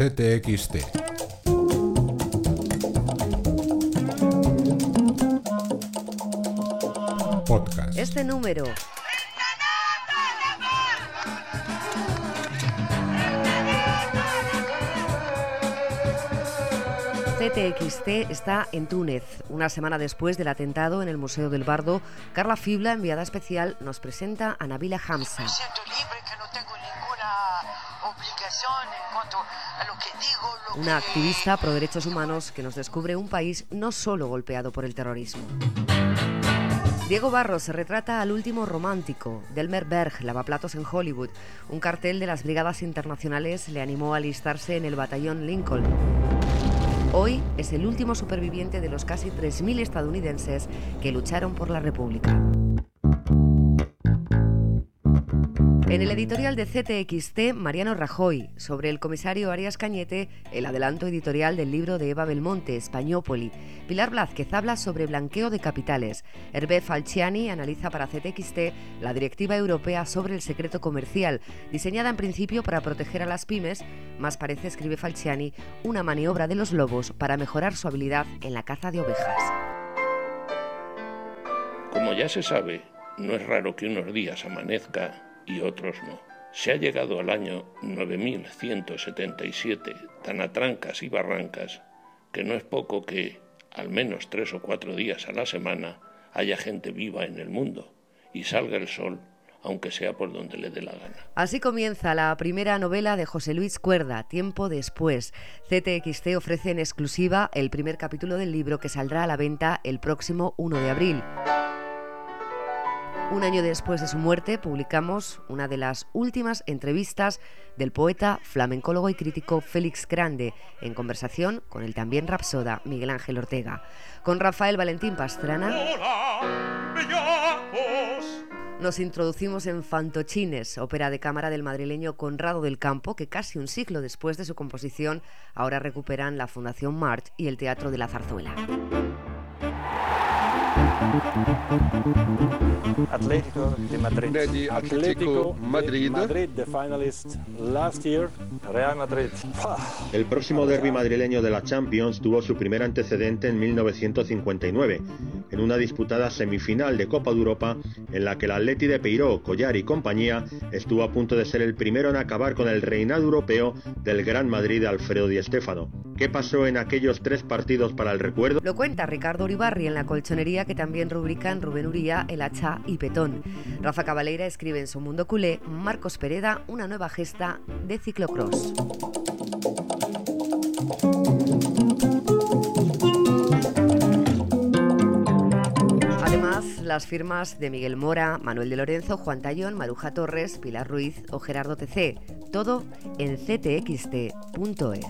CTXT. Podcast. Este número CTXT está en Túnez. Una semana después del atentado en el Museo del Bardo, Carla Fibla, enviada especial, nos presenta a Nabila Hamza. Me siento libre, obligación en cuanto a lo que digo. Lo Una que- activista pro derechos humanos que nos descubre un país no solo golpeado por el terrorismo. Diego Barros se retrata al último romántico. Delmer Berg, lavaplatos en Hollywood. Un cartel de las brigadas internacionales le animó a alistarse en el batallón Lincoln. Hoy es el último superviviente de los casi 3.000 estadounidenses que lucharon por la República. En el editorial de CTXT, Mariano Rajoy, sobre el comisario Arias Cañete, el adelanto editorial del libro de Eva Belmonte, Españópoli. Pilar Blázquez habla sobre blanqueo de capitales. Hervé Falciani analiza para CTXT la directiva europea sobre el secreto comercial, diseñada en principio para proteger a las pymes, más parece, escribe Falciani, una maniobra de los lobos para mejorar su habilidad en la caza de ovejas. Como ya se sabe, no es raro que unos días amanezca y otros no. Se ha llegado al año 9177, tan a trancas y barrancas, que no es poco que, al menos tres o cuatro días a la semana, haya gente viva en el mundo y salga el sol, aunque sea por donde le dé la gana. Así comienza la primera novela de José Luis Cuerda, Tiempo después. CTXT ofrece en exclusiva el primer capítulo del libro que saldrá a la venta el próximo 1 de abril. Un año después de su muerte, publicamos una de las últimas entrevistas del poeta, flamencólogo y crítico Félix Grande, en conversación con el también rapsoda Miguel Ángel Ortega. Con Rafael Valentín Pastrana nos introducimos en Fantochines, ópera de cámara del madrileño Conrado del Campo, que casi un siglo después de su composición ahora recuperan la Fundación March y el Teatro de la Zarzuela. Atlético de Madrid. Nadi Atlético Madrid. Madrid, the finalist last year. Real Madrid. El próximo derby madrileño de la Champions tuvo su primer antecedente en 1959, en una disputada semifinal de Copa de Europa en la que el Atleti de Peiró, Collar y compañía estuvo a punto de ser el primero en acabar con el reinado europeo del Gran Madrid de Alfredo Di Stéfano. ¿Qué pasó en aquellos tres partidos para el recuerdo? Lo cuenta Ricardo Uribarri en la colchonería que también rubrican Rubén Uría, El Hacha y Petón. Rafa Cabaleira escribe en su mundo culé, Marcos Pereda, una nueva gesta de ciclocross. Además, las firmas de Miguel Mora, Manuel de Lorenzo, Juan Tallón, Maruja Torres, Pilar Ruiz o Gerardo TC. Todo en ctxt.es.